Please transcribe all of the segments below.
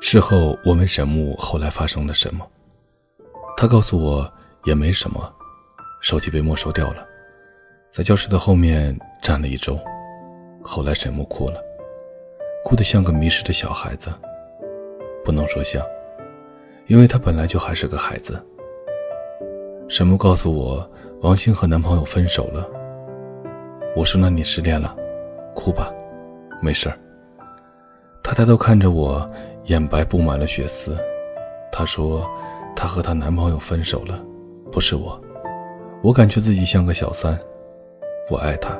事后我问沈木后来发生了什么，他告诉我也没什么，手机被没收掉了，在教室的后面站了一周。后来沈木哭了，哭得像个迷失的小孩子。不能说像，因为他本来就还是个孩子。沈木告诉我，王星和男朋友分手了。我说：“那你失恋了，哭吧，没事儿。”他抬头看着我，眼白布满了血丝。她说：“她和她男朋友分手了，不是我。我感觉自己像个小三。我爱他，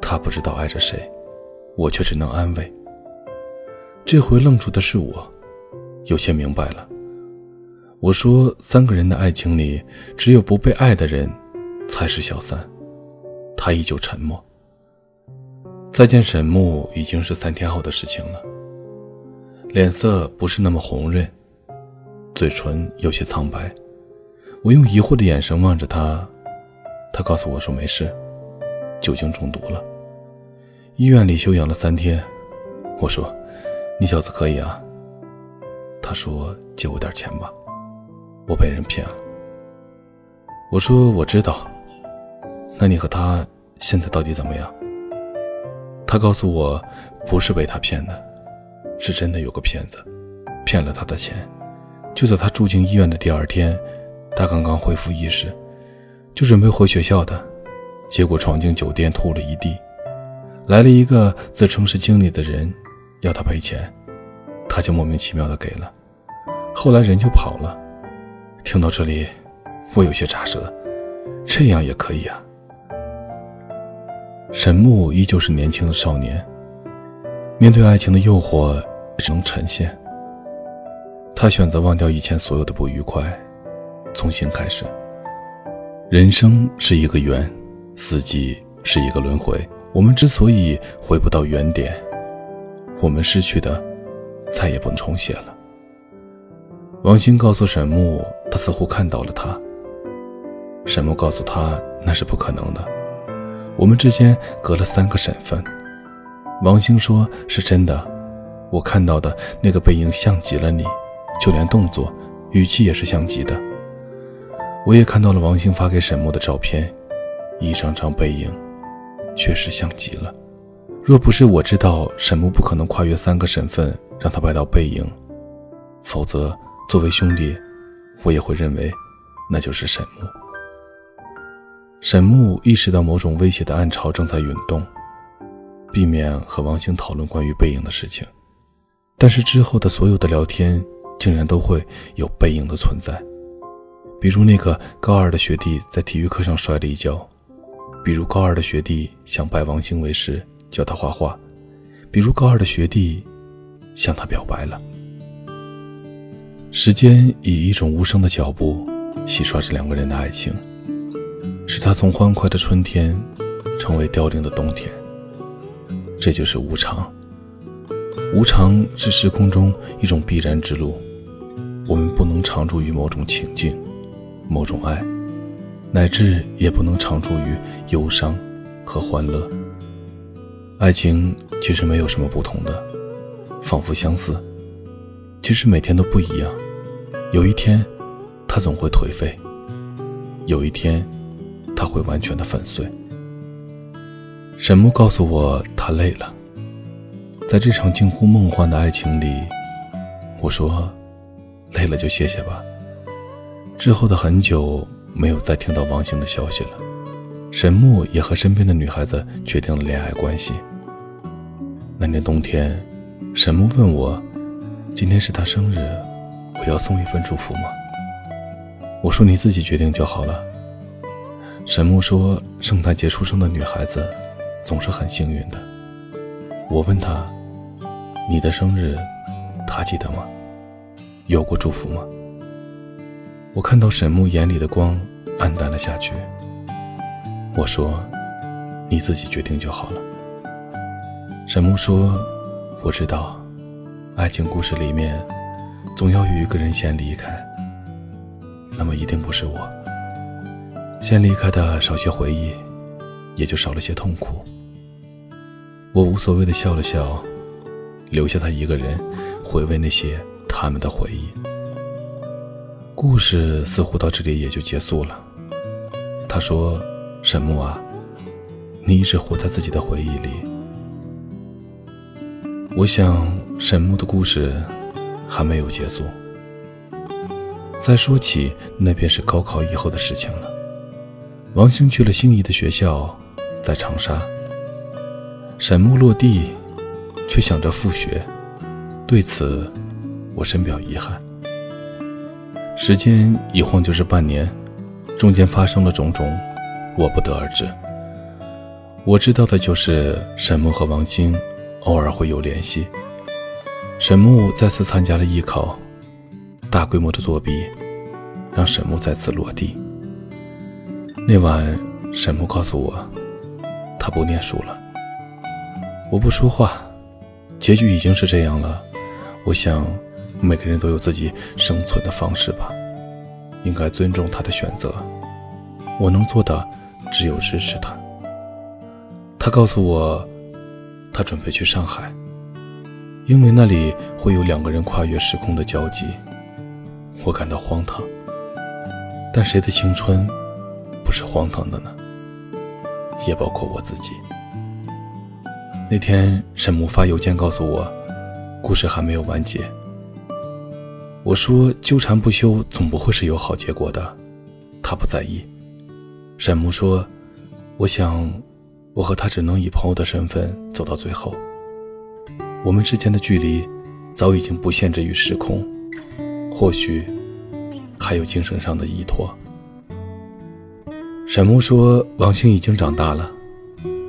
他不知道爱着谁，我却只能安慰。”这回愣住的是我，有些明白了。我说：“三个人的爱情里，只有不被爱的人，才是小三。”他依旧沉默。再见沈木已经是三天后的事情了。脸色不是那么红润，嘴唇有些苍白。我用疑惑的眼神望着他，他告诉我说没事，酒精中毒了，医院里休养了三天。我说，你小子可以啊。他说借我点钱吧，我被人骗了。我说我知道，那你和他现在到底怎么样？他告诉我，不是被他骗的。是真的有个骗子，骗了他的钱。就在他住进医院的第二天，他刚刚恢复意识，就准备回学校的，结果闯进酒店吐了一地。来了一个自称是经理的人，要他赔钱，他就莫名其妙的给了。后来人就跑了。听到这里，我有些咋舌，这样也可以啊？沈木依旧是年轻的少年，面对爱情的诱惑。只能呈现。他选择忘掉以前所有的不愉快，重新开始。人生是一个圆，四季是一个轮回。我们之所以回不到原点，我们失去的再也不能重写了。王鑫告诉沈木，他似乎看到了他。沈木告诉他，那是不可能的。我们之间隔了三个省份。王鑫说，是真的。我看到的那个背影像极了你，就连动作、语气也是像极的。我也看到了王兴发给沈木的照片，一张张背影，确实像极了。若不是我知道沈木不可能跨越三个省份让他拍到背影，否则作为兄弟，我也会认为那就是沈木。沈木意识到某种威胁的暗潮正在涌动，避免和王兴讨论关于背影的事情。但是之后的所有的聊天，竟然都会有背影的存在，比如那个高二的学弟在体育课上摔了一跤，比如高二的学弟想拜王兴为师教他画画，比如高二的学弟向他表白了。时间以一种无声的脚步洗刷着两个人的爱情，使他从欢快的春天成为凋零的冬天。这就是无常。无常是时空中一种必然之路，我们不能常驻于某种情境、某种爱，乃至也不能常驻于忧伤和欢乐。爱情其实没有什么不同的，仿佛相似，其实每天都不一样。有一天，它总会颓废；有一天，它会完全的粉碎。沈木告诉我，他累了。在这场近乎梦幻的爱情里，我说：“累了就歇歇吧。”之后的很久，没有再听到王兴的消息了。沈木也和身边的女孩子确定了恋爱关系。那年冬天，沈木问我：“今天是他生日，我要送一份祝福吗？”我说：“你自己决定就好了。”沈木说：“圣诞节出生的女孩子，总是很幸运的。”我问他。你的生日，他记得吗？有过祝福吗？我看到沈木眼里的光暗淡了下去。我说：“你自己决定就好了。”沈木说：“我知道，爱情故事里面总要有一个人先离开，那么一定不是我。先离开的少些回忆，也就少了些痛苦。”我无所谓的笑了笑。留下他一个人，回味那些他们的回忆。故事似乎到这里也就结束了。他说：“沈木啊，你一直活在自己的回忆里。我想沈木的故事还没有结束。再说起，那便是高考以后的事情了。王兴去了心仪的学校，在长沙。沈木落地，却想着复学。对此，我深表遗憾。时间一晃就是半年，中间发生了种种，我不得而知。我知道的就是沈木和王晶偶尔会有联系。沈木再次参加了艺考。大规模的作弊，让沈木再次落地。那晚，沈木告诉我，他不念书了。我不说话，结局已经是这样了。我想，每个人都有自己生存的方式吧，应该尊重他的选择。我能做的，只有支持他。他告诉我，他准备去上海，因为那里会有两个人跨越时空的交集。我感到荒唐，但谁的青春不是荒唐的呢？也包括我自己。那天沈木发邮件告诉我，故事还没有完结。我说纠缠不休总不会是有好结果的，他不在意。沈木说，我想我和他只能以朋友的身份走到最后。我们之间的距离早已经不限制于时空。或许还有精神上的依托。沈木说：“王兴已经长大了，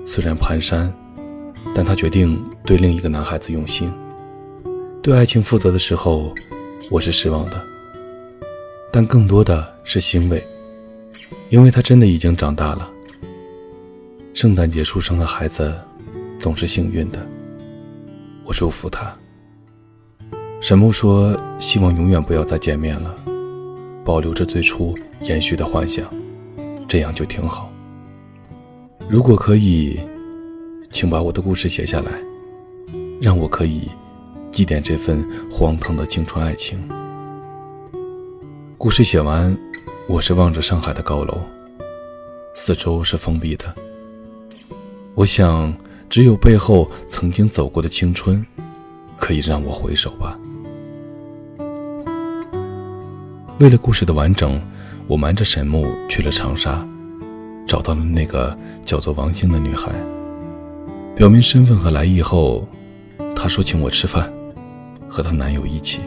虽然蹒跚，但他决定对另一个男孩子用心，对爱情负责的时候，我是失望的，但更多的是欣慰，因为他真的已经长大了。圣诞节出生的孩子总是幸运的，我祝福他。”沈木说：“希望永远不要再见面了，保留着最初延续的幻想，这样就挺好。如果可以，请把我的故事写下来，让我可以祭奠这份荒唐的青春爱情。”故事写完，我是望着上海的高楼，四周是封闭的。我想，只有背后曾经走过的青春，可以让我回首吧。为了故事的完整，我瞒着沈木去了长沙，找到了那个叫做王晶的女孩。表明身份和来意后，她说请我吃饭，和她男友一起。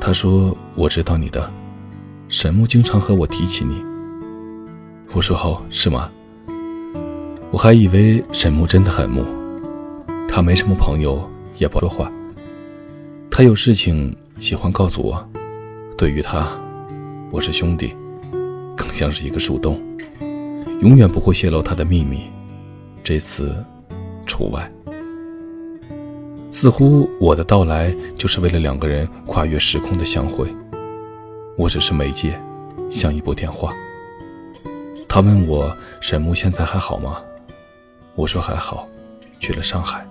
她说我知道你的，沈木经常和我提起你。我说哦，是吗？我还以为沈木真的很木，他没什么朋友，也不说话。他有事情喜欢告诉我。对于他，我是兄弟，更像是一个树洞，永远不会泄露他的秘密。这次除外。似乎我的到来就是为了两个人跨越时空的相会，我只是媒介，像一部电话。他问我沈木现在还好吗？我说还好，去了上海。